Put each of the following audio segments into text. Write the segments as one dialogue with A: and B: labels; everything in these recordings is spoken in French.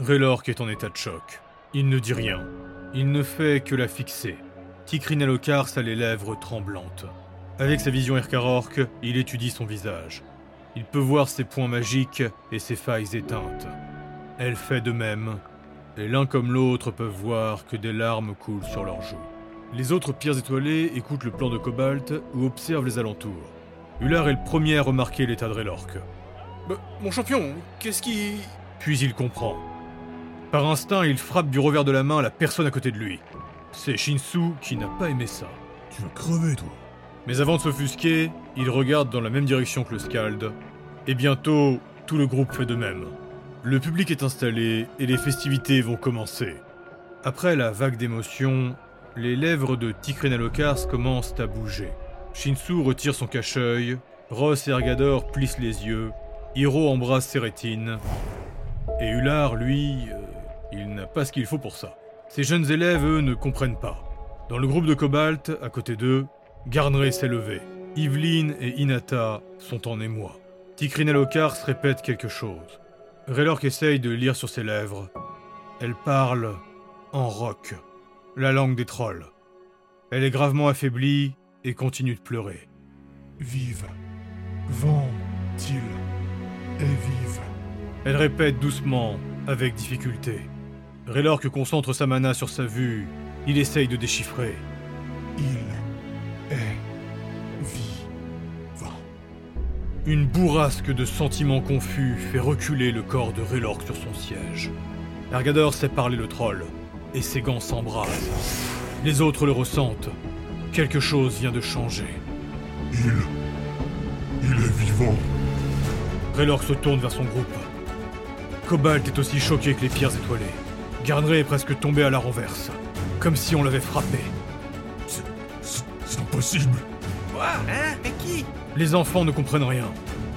A: Raylork est en état de choc. Il ne dit rien. Il ne fait que la fixer. Tikrinalokars a les lèvres tremblantes. Avec sa vision Erkarork, il étudie son visage. Il peut voir ses points magiques et ses failles éteintes. Elle fait de même, et l'un comme l'autre peuvent voir que des larmes coulent sur leurs joues. Les autres pierres étoilées écoutent le plan de Cobalt ou observent les alentours. Ular est le premier à remarquer l'état de Raylork.
B: Bah, mon champion, qu'est-ce qui...
A: Puis il comprend. Par instinct, il frappe du revers de la main la personne à côté de lui. C'est Shinsu qui n'a pas aimé ça.
C: Tu vas crever, toi.
A: Mais avant de s'offusquer, il regarde dans la même direction que le Scald. Et bientôt, tout le groupe fait de même. Le public est installé et les festivités vont commencer. Après la vague d'émotions, les lèvres de Tikrenalokars commencent à bouger. Shinsu retire son cache-œil, Ross et Ergador plissent les yeux, Hiro embrasse ses rétines, et Ular, lui, il n'a pas ce qu'il faut pour ça. Ces jeunes élèves, eux, ne comprennent pas. Dans le groupe de Cobalt, à côté d'eux, Garnray s'est levé. Yveline et Inata sont en émoi. Tikrinalokars répète quelque chose. Raylork essaye de lire sur ses lèvres. Elle parle en roc, la langue des trolls. Elle est gravement affaiblie et continue de pleurer.
C: Vive. Vent, il est vive.
A: Elle répète doucement, avec difficulté. Raylork concentre sa mana sur sa vue. Il essaye de déchiffrer.
C: Il est vivant.
A: Une bourrasque de sentiments confus fait reculer le corps de Raylork sur son siège. Ergador sait parler le troll, et ses gants s'embrasent. Les autres le ressentent. Quelque chose vient de changer.
C: Il. Il est vivant.
A: Raylork se tourne vers son groupe. Cobalt est aussi choqué que les pierres étoilées. Garnray est presque tombé à la renverse, comme si on l'avait frappé.
C: C'est. Impossible.
B: Quoi Hein? Mais qui?
A: Les enfants ne comprennent rien.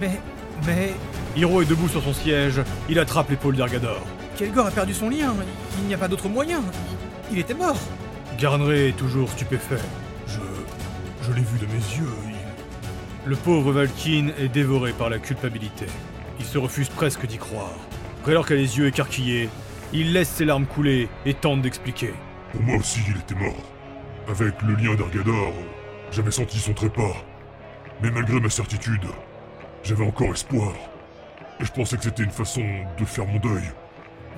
B: Mais... Mais...
A: Hiro est debout sur son siège, il attrape l'épaule d'Ergador.
B: Kelgor a perdu son lien. Il n'y a pas d'autre moyen. Il était mort.
A: Garnray est toujours stupéfait.
C: Je. Je l'ai vu de mes yeux. Il.
A: Le pauvre Valkyne est dévoré par la culpabilité. Il se refuse presque d'y croire. Raylork a les yeux écarquillés, il laisse ses larmes couler et tente d'expliquer.
C: Pour moi aussi, il était mort. Avec le lien d'Argador, j'avais senti son trépas. Mais malgré ma certitude, j'avais encore espoir. Et je pensais que c'était une façon de faire mon deuil.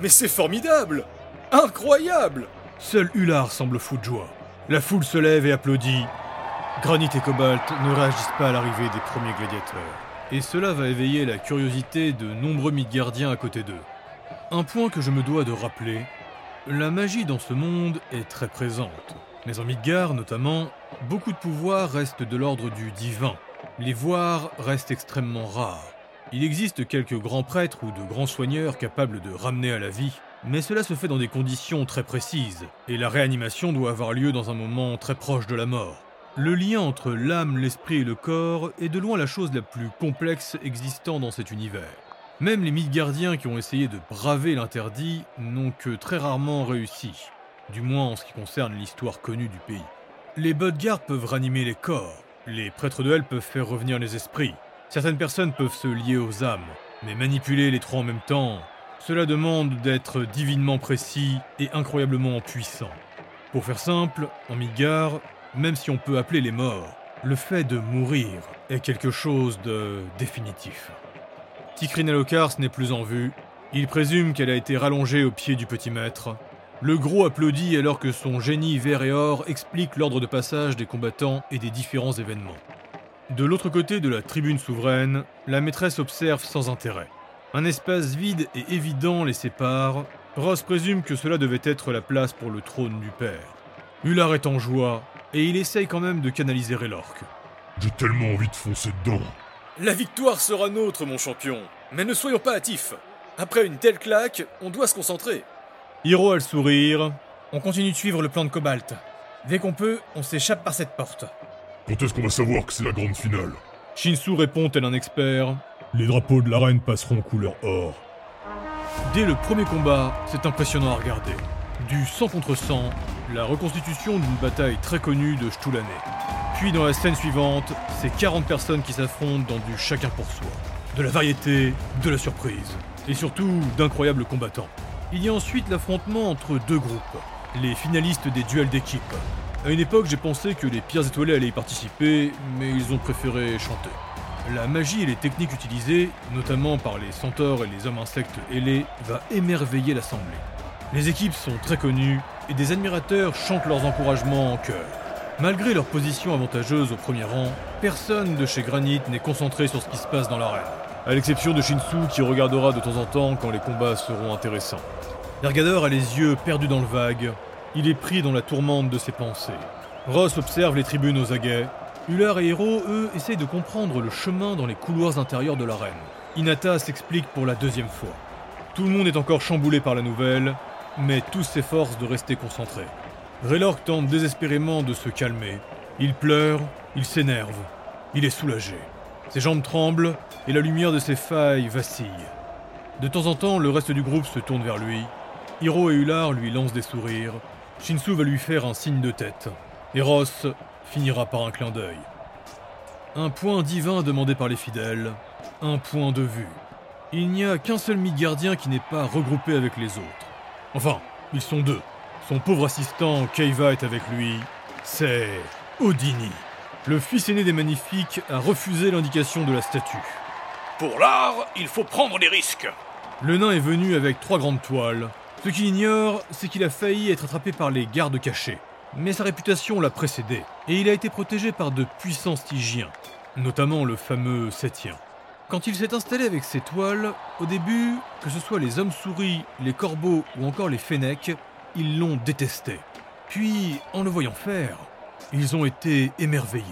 B: Mais c'est formidable Incroyable
A: Seul Ular semble fou de joie. La foule se lève et applaudit. Granit et Cobalt ne réagissent pas à l'arrivée des premiers gladiateurs. Et cela va éveiller la curiosité de nombreux Midgardiens à côté d'eux. Un point que je me dois de rappeler, la magie dans ce monde est très présente. Mais en Midgard notamment, beaucoup de pouvoirs restent de l'ordre du divin. Les voir restent extrêmement rares. Il existe quelques grands prêtres ou de grands soigneurs capables de ramener à la vie, mais cela se fait dans des conditions très précises, et la réanimation doit avoir lieu dans un moment très proche de la mort. Le lien entre l'âme, l'esprit et le corps est de loin la chose la plus complexe existant dans cet univers. Même les Midgardiens qui ont essayé de braver l'interdit n'ont que très rarement réussi, du moins en ce qui concerne l'histoire connue du pays. Les Bodgar peuvent ranimer les corps, les prêtres de Hell peuvent faire revenir les esprits, certaines personnes peuvent se lier aux âmes, mais manipuler les trois en même temps, cela demande d'être divinement précis et incroyablement puissant. Pour faire simple, en Midgard, même si on peut appeler les morts, le fait de mourir est quelque chose de définitif. Tikrinalokars n'est plus en vue. Il présume qu'elle a été rallongée au pied du petit maître. Le gros applaudit alors que son génie vert et or explique l'ordre de passage des combattants et des différents événements. De l'autre côté de la tribune souveraine, la maîtresse observe sans intérêt. Un espace vide et évident les sépare. Ross présume que cela devait être la place pour le trône du père. Ular est en joie, et il essaye quand même de canaliser Raylork.
C: J'ai tellement envie de foncer dedans.
B: La victoire sera nôtre, mon champion. Mais ne soyons pas hâtifs. Après une telle claque, on doit se concentrer.
A: Hiro a le sourire.
B: On continue de suivre le plan de Cobalt. Dès qu'on peut, on s'échappe par cette porte.
C: Quand est-ce qu'on va savoir que c'est la grande finale?
A: Shinsu répond tel un expert.
C: Les drapeaux de l'arène passeront couleur or.
A: Dès le premier combat, c'est impressionnant à regarder. Du sang contre sang, la reconstitution d'une bataille très connue de Stulané. Puis dans la scène suivante, c'est 40 personnes qui s'affrontent dans du chacun pour soi. De la variété, de la surprise, et surtout d'incroyables combattants. Il y a ensuite l'affrontement entre deux groupes, les finalistes des duels d'équipe. À une époque, j'ai pensé que les pierres étoilées allaient y participer, mais ils ont préféré chanter. La magie et les techniques utilisées, notamment par les centaures et les hommes insectes ailés, va émerveiller l'assemblée. Les équipes sont très connues et des admirateurs chantent leurs encouragements en chœur. Malgré leur position avantageuse au premier rang, personne de chez Granit n'est concentré sur ce qui se passe dans l'arène. À l'exception de Shinsu qui regardera de temps en temps quand les combats seront intéressants. L'ergadeur a les yeux perdus dans le vague, il est pris dans la tourmente de ses pensées. Ross observe les tribunes aux aguets. Ular et Hero, eux, essayent de comprendre le chemin dans les couloirs intérieurs de l'arène. Inata s'explique pour la deuxième fois. Tout le monde est encore chamboulé par la nouvelle, mais tous s'efforcent de rester concentrés. Raylork tente désespérément de se calmer. Il pleure, il s'énerve, il est soulagé. Ses jambes tremblent et la lumière de ses failles vacille. De temps en temps, le reste du groupe se tourne vers lui. Hiro et Ular lui lancent des sourires. Shinsu va lui faire un signe de tête. Et Ross finira par un clin d'œil. Un point divin demandé par les fidèles, un point de vue. Il n'y a qu'un seul mi-gardien qui n'est pas regroupé avec les autres. Enfin, ils sont deux. Son pauvre assistant, Keiva, est avec lui. C'est Odini. Le fils aîné des Magnifiques a refusé l'indication de la statue.
B: Pour l'art, il faut prendre des risques.
A: Le nain est venu avec trois grandes toiles. Ce qu'il ignore, c'est qu'il a failli être attrapé par les gardes cachés. Mais sa réputation l'a précédé, et il a été protégé par de puissants stygiens, notamment le fameux Septien. Quand il s'est installé avec ses toiles, au début, que ce soit les hommes-souris, les corbeaux ou encore les fennecs, ils l'ont détesté. Puis, en le voyant faire, ils ont été émerveillés.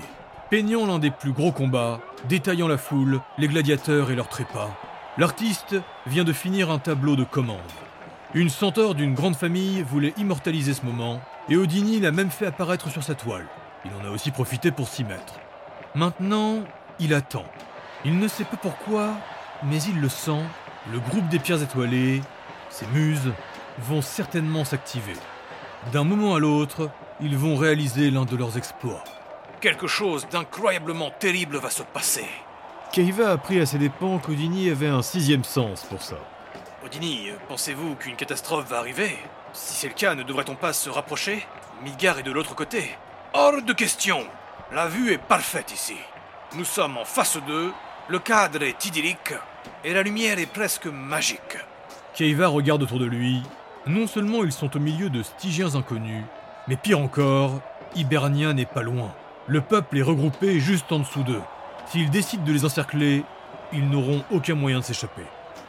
A: Peignant l'un des plus gros combats, détaillant la foule, les gladiateurs et leurs trépas, l'artiste vient de finir un tableau de commande. Une centaure d'une grande famille voulait immortaliser ce moment, et Odini l'a même fait apparaître sur sa toile. Il en a aussi profité pour s'y mettre. Maintenant, il attend. Il ne sait pas pourquoi, mais il le sent, le groupe des pierres étoilées, ses muses, vont certainement s'activer. D'un moment à l'autre, ils vont réaliser l'un de leurs exploits.
B: Quelque chose d'incroyablement terrible va se passer.
A: Keiva a appris à ses dépens qu'Odini avait un sixième sens pour ça.
B: Odini, pensez-vous qu'une catastrophe va arriver? Si c'est le cas, ne devrait-on pas se rapprocher? Midgar est de l'autre côté. Hors de question La vue est parfaite ici. Nous sommes en face d'eux, le cadre est idyllique, et la lumière est presque magique.
A: Keiva regarde autour de lui. Non seulement ils sont au milieu de Stygiens inconnus, mais pire encore, Hibernia n'est pas loin. Le peuple est regroupé juste en dessous d'eux. S'ils décident de les encercler, ils n'auront aucun moyen de s'échapper.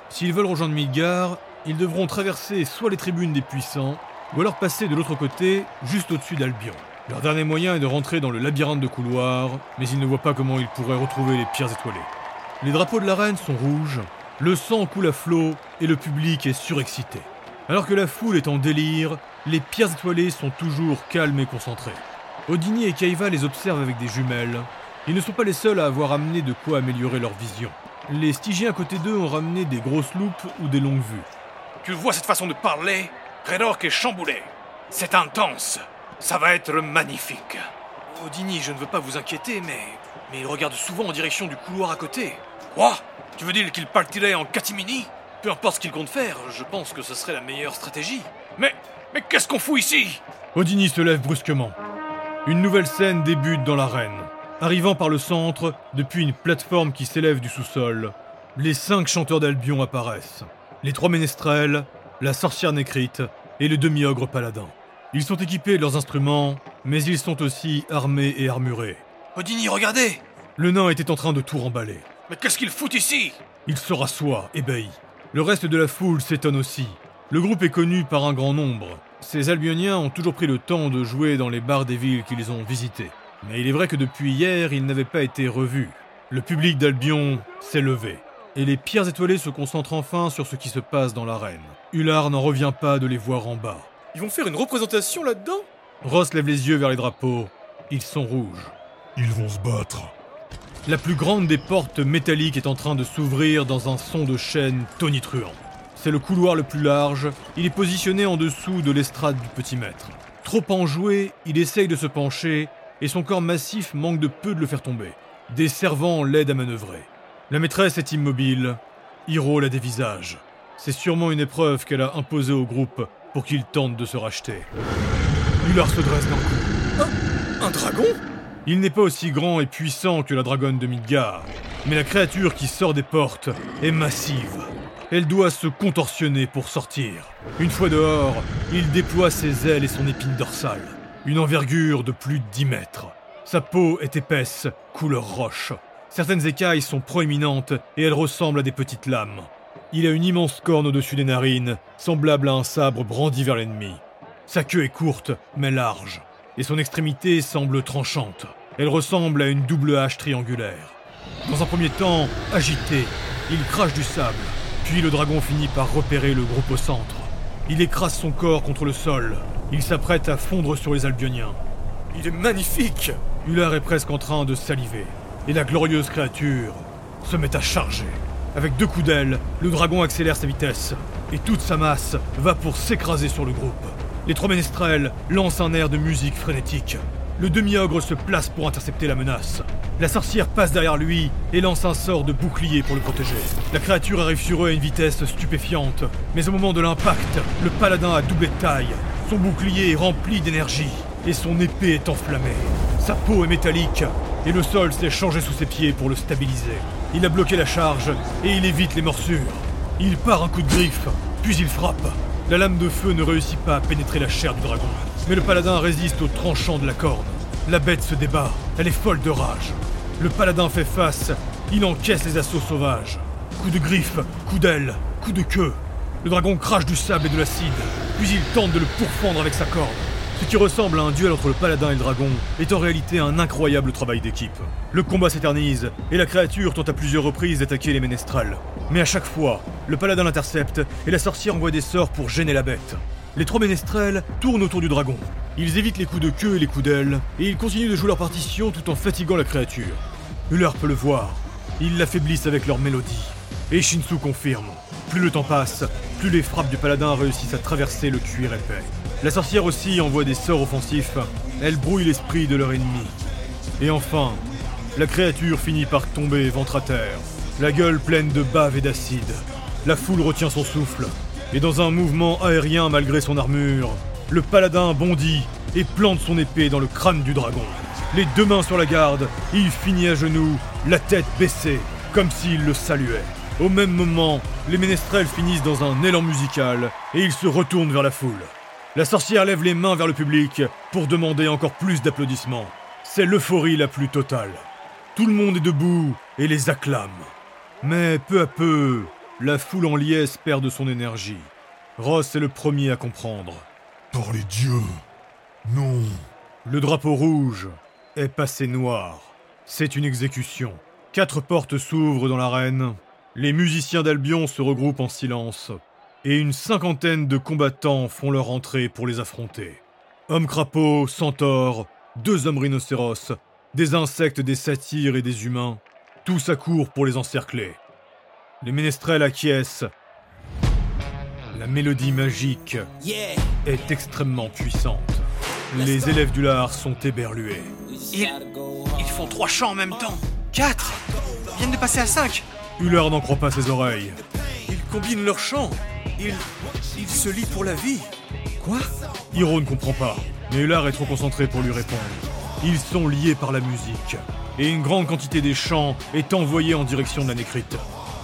A: S'ils veulent rejoindre Midgar, ils devront traverser soit les tribunes des puissants, ou alors passer de l'autre côté, juste au-dessus d'Albion. Leur dernier moyen est de rentrer dans le labyrinthe de couloirs, mais ils ne voient pas comment ils pourraient retrouver les pierres étoilées. Les drapeaux de la reine sont rouges, le sang coule à flot et le public est surexcité. Alors que la foule est en délire, les pierres étoilées sont toujours calmes et concentrées. Odini et Kaiva les observent avec des jumelles. Ils ne sont pas les seuls à avoir amené de quoi améliorer leur vision. Les Stygiens à côté d'eux ont ramené des grosses loupes ou des longues vues.
B: Tu vois cette façon de parler? Redork est chamboulé. C'est intense. Ça va être magnifique. Odini, je ne veux pas vous inquiéter, mais. Mais il regarde souvent en direction du couloir à côté. Quoi? Tu veux dire qu'il partirait en catimini? Peu importe ce qu'il compte faire, je pense que ce serait la meilleure stratégie. Mais. Mais qu'est-ce qu'on fout ici?
A: Odini se lève brusquement. Une nouvelle scène débute dans l'arène. Arrivant par le centre, depuis une plateforme qui s'élève du sous-sol, les cinq chanteurs d'Albion apparaissent. Les trois ménestrels, la sorcière nécrite et le demi-ogre paladin. Ils sont équipés de leurs instruments, mais ils sont aussi armés et armurés.
B: Odini, regardez
A: Le nain était en train de tout remballer.
B: Mais qu'est-ce qu'il fout ici?
A: Il se rassoit, ébahi. Le reste de la foule s'étonne aussi. Le groupe est connu par un grand nombre. Ces Albioniens ont toujours pris le temps de jouer dans les bars des villes qu'ils ont visitées. Mais il est vrai que depuis hier, ils n'avaient pas été revus. Le public d'Albion s'est levé. Et les pierres étoilées se concentrent enfin sur ce qui se passe dans l'arène. Ular n'en revient pas de les voir en bas.
B: Ils vont faire une représentation là-dedans?
A: Ross lève les yeux vers les drapeaux. Ils sont rouges.
C: Ils vont se battre.
A: La plus grande des portes métalliques est en train de s'ouvrir dans un son de chaîne tonitruant. C'est le couloir le plus large, il est positionné en dessous de l'estrade du petit maître. Trop enjoué, il essaye de se pencher, et son corps massif manque de peu de le faire tomber. Des servants l'aident à manœuvrer. La maîtresse est immobile, Hiro la dévisage. C'est sûrement une épreuve qu'elle a imposée au groupe pour qu'il tente de se racheter. Ular se dresse d'un coup.
B: Un dragon?
A: Il n'est pas aussi grand et puissant que la dragonne de Midgard, mais la créature qui sort des portes est massive. Elle doit se contorsionner pour sortir. Une fois dehors, il déploie ses ailes et son épine dorsale. Une envergure de plus de 10 mètres. Sa peau est épaisse, couleur roche. Certaines écailles sont proéminentes et elles ressemblent à des petites lames. Il a une immense corne au-dessus des narines, semblable à un sabre brandi vers l'ennemi. Sa queue est courte, mais large, et son extrémité semble tranchante. Elle ressemble à une double hache triangulaire. Dans un premier temps, agité, il crache du sable, puis le dragon finit par repérer le groupe au centre. Il écrase son corps contre le sol. Il s'apprête à fondre sur les Albioniens.
B: Il est magnifique
A: Ular est presque en train de saliver, et la glorieuse créature se met à charger. Avec deux coups d'aile, le dragon accélère sa vitesse, et toute sa masse va pour s'écraser sur le groupe. Les trois ménestrels lancent un air de musique frénétique. Le demi-ogre se place pour intercepter la menace. La sorcière passe derrière lui et lance un sort de bouclier pour le protéger. La créature arrive sur eux à une vitesse stupéfiante, mais au moment de l'impact, le paladin a doublé de taille. Son bouclier est rempli d'énergie et son épée est enflammée. Sa peau est métallique et le sol s'est changé sous ses pieds pour le stabiliser. Il a bloqué la charge et il évite les morsures. Il part un coup de griffe, puis il frappe. La lame de feu ne réussit pas à pénétrer la chair du dragon. Mais le paladin résiste au tranchant de la corne. La bête se débat, elle est folle de rage. Le paladin fait face, il encaisse les assauts sauvages. Coup de griffe, coup d'aile, coup de queue. Le dragon crache du sable et de l'acide, puis il tente de le pourfendre avec sa corde. Ce qui ressemble à un duel entre le paladin et le dragon est en réalité un incroyable travail d'équipe. Le combat s'éternise, et la créature tente à plusieurs reprises d'attaquer les ménestrels. Mais à chaque fois, le paladin l'intercepte, et la sorcière envoie des sorts pour gêner la bête. Les trois ménestrels tournent autour du dragon. Ils évitent les coups de queue et les coups d'aile, et ils continuent de jouer leur partition tout en fatiguant la créature. Uller peut le voir. Ils l'affaiblissent avec leur mélodie. Et Shinsu confirme. Plus le temps passe, plus les frappes du paladin réussissent à traverser le cuir épais. La sorcière aussi envoie des sorts offensifs. Elle brouille l'esprit de leur ennemi. Et enfin, la créature finit par tomber ventre à terre, la gueule pleine de bave et d'acide. La foule retient son souffle, et dans un mouvement aérien malgré son armure, le paladin bondit et plante son épée dans le crâne du dragon. Les deux mains sur la garde, il finit à genoux, la tête baissée, comme s'il le saluait. Au même moment, les ménestrels finissent dans un élan musical et ils se retournent vers la foule. La sorcière lève les mains vers le public pour demander encore plus d'applaudissements. C'est l'euphorie la plus totale. Tout le monde est debout et les acclame. Mais peu à peu, la foule en liesse perd de son énergie. Ross est le premier à comprendre.
C: Par les dieux Non
A: Le drapeau rouge est passé noir. C'est une exécution. Quatre portes s'ouvrent dans l'arène. Les musiciens d'Albion se regroupent en silence et une cinquantaine de combattants font leur entrée pour les affronter. Hommes crapauds, centaures, deux hommes rhinocéros, des insectes, des satyres et des humains, tous accourent pour les encercler. Les ménestrels acquiescent. La mélodie magique est extrêmement puissante. Les élèves du lard sont éberlués.
B: Ils, ils font trois chants en même temps. Quatre Ils viennent de passer à cinq.
A: Hullard n'en croit pas ses oreilles.
B: Ils combinent leurs chants. Ils, ils se lient pour la vie. Quoi?
A: Hiro ne comprend pas, mais Hullard est trop concentré pour lui répondre. Ils sont liés par la musique, et une grande quantité des chants est envoyée en direction de la nécrite.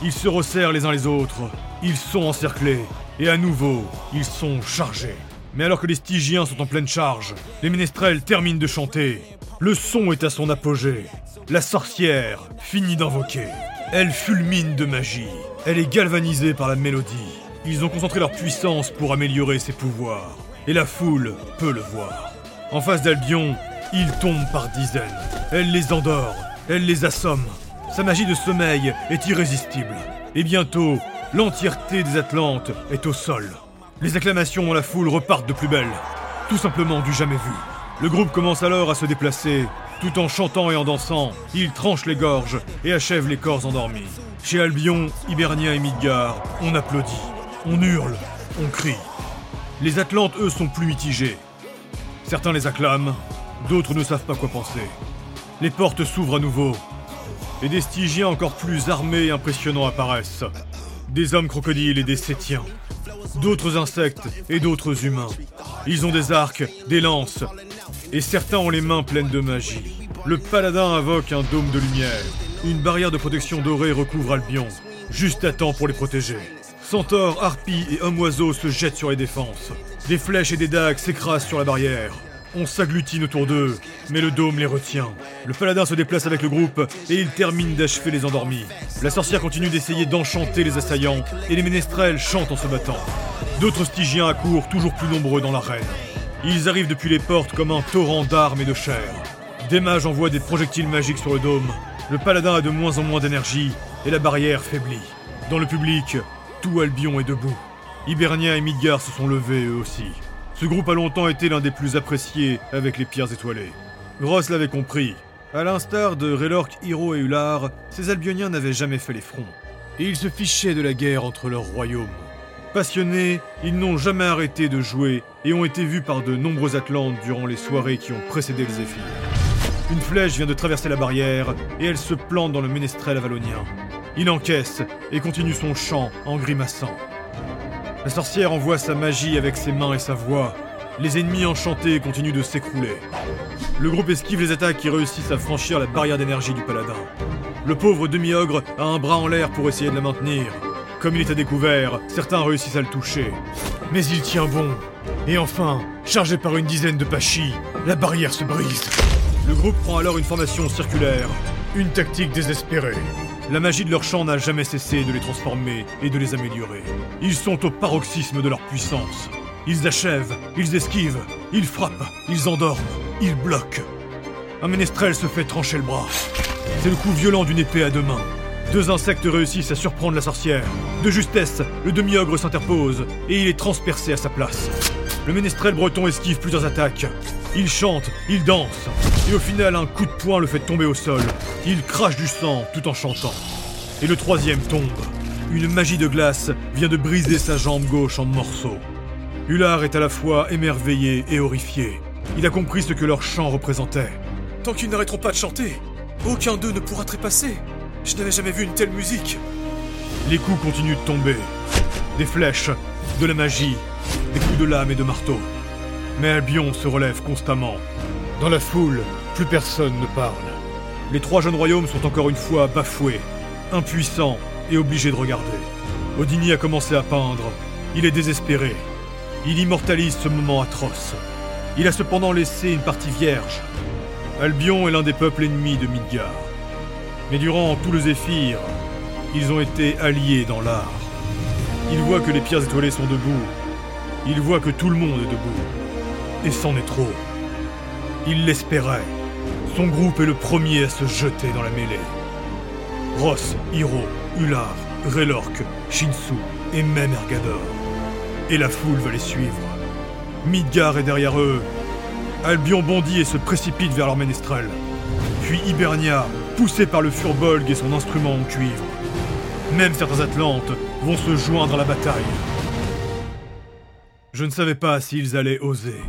A: Ils se resserrent les uns les autres, ils sont encerclés, et à nouveau, ils sont chargés. Mais alors que les Stygiens sont en pleine charge, les ménestrels terminent de chanter. Le son est à son apogée. La sorcière finit d'invoquer. Elle fulmine de magie. Elle est galvanisée par la mélodie. Ils ont concentré leur puissance pour améliorer ses pouvoirs. Et la foule peut le voir. En face d'Albion, ils tombent par dizaines. Elle les endort, elle les assomme. Sa magie de sommeil est irrésistible. Et bientôt, l'entièreté des Atlantes est au sol. Les acclamations dans la foule repartent de plus belle. Tout simplement du jamais vu. Le groupe commence alors à se déplacer. Tout en chantant et en dansant, ils tranchent les gorges et achèvent les corps endormis. Chez Albion, Hibernia et Midgard, on applaudit, on hurle, on crie. Les Atlantes, eux, sont plus mitigés. Certains les acclament, d'autres ne savent pas quoi penser. Les portes s'ouvrent à nouveau, et des Stygiens encore plus armés et impressionnants apparaissent. des hommes crocodiles et des sétiens, d'autres insectes et d'autres humains. Ils ont des arcs, des lances, et certains ont les mains pleines de magie. Le paladin invoque un dôme de lumière. Une barrière de protection dorée recouvre Albion, juste à temps pour les protéger. Centaures, harpies et hommes-oiseaux se jettent sur les défenses. Des flèches et des dagues s'écrasent sur la barrière. On s'agglutine autour d'eux, mais le dôme les retient. Le paladin se déplace avec le groupe et il termine d'achever les endormis. La sorcière continue d'essayer d'enchanter les assaillants et les ménestrels chantent en se battant. D'autres stygiens accourent toujours plus nombreux dans l'arène. Ils arrivent depuis les portes comme un torrent d'armes et de chair. Des mages envoient des projectiles magiques sur le dôme. Le paladin a de moins en moins d'énergie et la barrière faiblit. Dans le public, tout Albion est debout. Hibernia et Midgar se sont levés eux aussi. Ce groupe a longtemps été l'un des plus appréciés avec les pierres étoilées. Ross l'avait compris. À l'instar de Relork, Hiro et Ular, ces Albioniens n'avaient jamais fait les fronts. Et ils se fichaient de la guerre entre leurs royaumes. Passionnés, ils n'ont jamais arrêté de jouer et ont été vus par de nombreux Atlantes durant les soirées qui ont précédé le Zéphyr. Une flèche vient de traverser la barrière et elle se plante dans le ménestrel avalonien. Il encaisse et continue son chant en grimaçant. La sorcière envoie sa magie avec ses mains et sa voix. Les ennemis enchantés continuent de s'écrouler. Le groupe esquive les attaques qui réussissent à franchir la barrière d'énergie du paladin. Le pauvre demi-ogre a un bras en l'air pour essayer de la maintenir. Comme il est à découvert, certains réussissent à le toucher. Mais il tient bon. Et enfin, chargé par une dizaine de pachis, la barrière se brise. Le groupe prend alors une formation circulaire. Une tactique désespérée. La magie de leur chant n'a jamais cessé de les transformer et de les améliorer. Ils sont au paroxysme de leur puissance. Ils achèvent, ils esquivent, ils frappent, ils endorment, ils bloquent. Un ménestrel se fait trancher le bras. C'est le coup violent d'une épée à deux mains. Deux insectes réussissent à surprendre la sorcière. De justesse, le demi-ogre s'interpose et il est transpercé à sa place. Le ménestrel breton esquive plusieurs attaques. Il chante, il danse, et au final un coup de poing le fait tomber au sol. Il crache du sang tout en chantant. Et le troisième tombe. Une magie de glace vient de briser sa jambe gauche en morceaux. Hullard est à la fois émerveillé et horrifié. Il a compris ce que leur chant représentait.
B: Tant qu'ils n'arrêteront pas de chanter, aucun d'eux ne pourra trépasser. Je n'avais jamais vu une telle musique.
A: Les coups continuent de tomber. Des flèches, de la magie, des coups de lame et de marteau. Mais Albion se relève constamment. Dans la foule, plus personne ne parle. Les trois jeunes royaumes sont encore une fois bafoués, impuissants et obligés de regarder. Odini a commencé à peindre. Il est désespéré. Il immortalise ce moment atroce. Il a cependant laissé une partie vierge. Albion est l'un des peuples ennemis de Midgard. Mais durant tout le Zéphyr, ils ont été alliés dans l'art. Ils voient que les pierres étoilées sont debout. Ils voient que tout le monde est debout. Et c'en est trop. Il l'espérait. Son groupe est le premier à se jeter dans la mêlée. Ross, Hiro, Ular, Relork, Shinsu et même Ergador. Et la foule va les suivre. Midgar est derrière eux. Albion bondit et se précipite vers leur ménestrel. Puis Hibernia, poussé par le Furbolg et son instrument en cuivre. Même certains Atlantes vont se joindre à la bataille. Je ne savais pas s'ils allaient oser.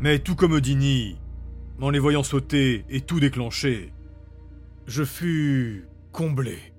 A: Mais tout comme Odini, en les voyant sauter et tout déclencher, je fus comblé.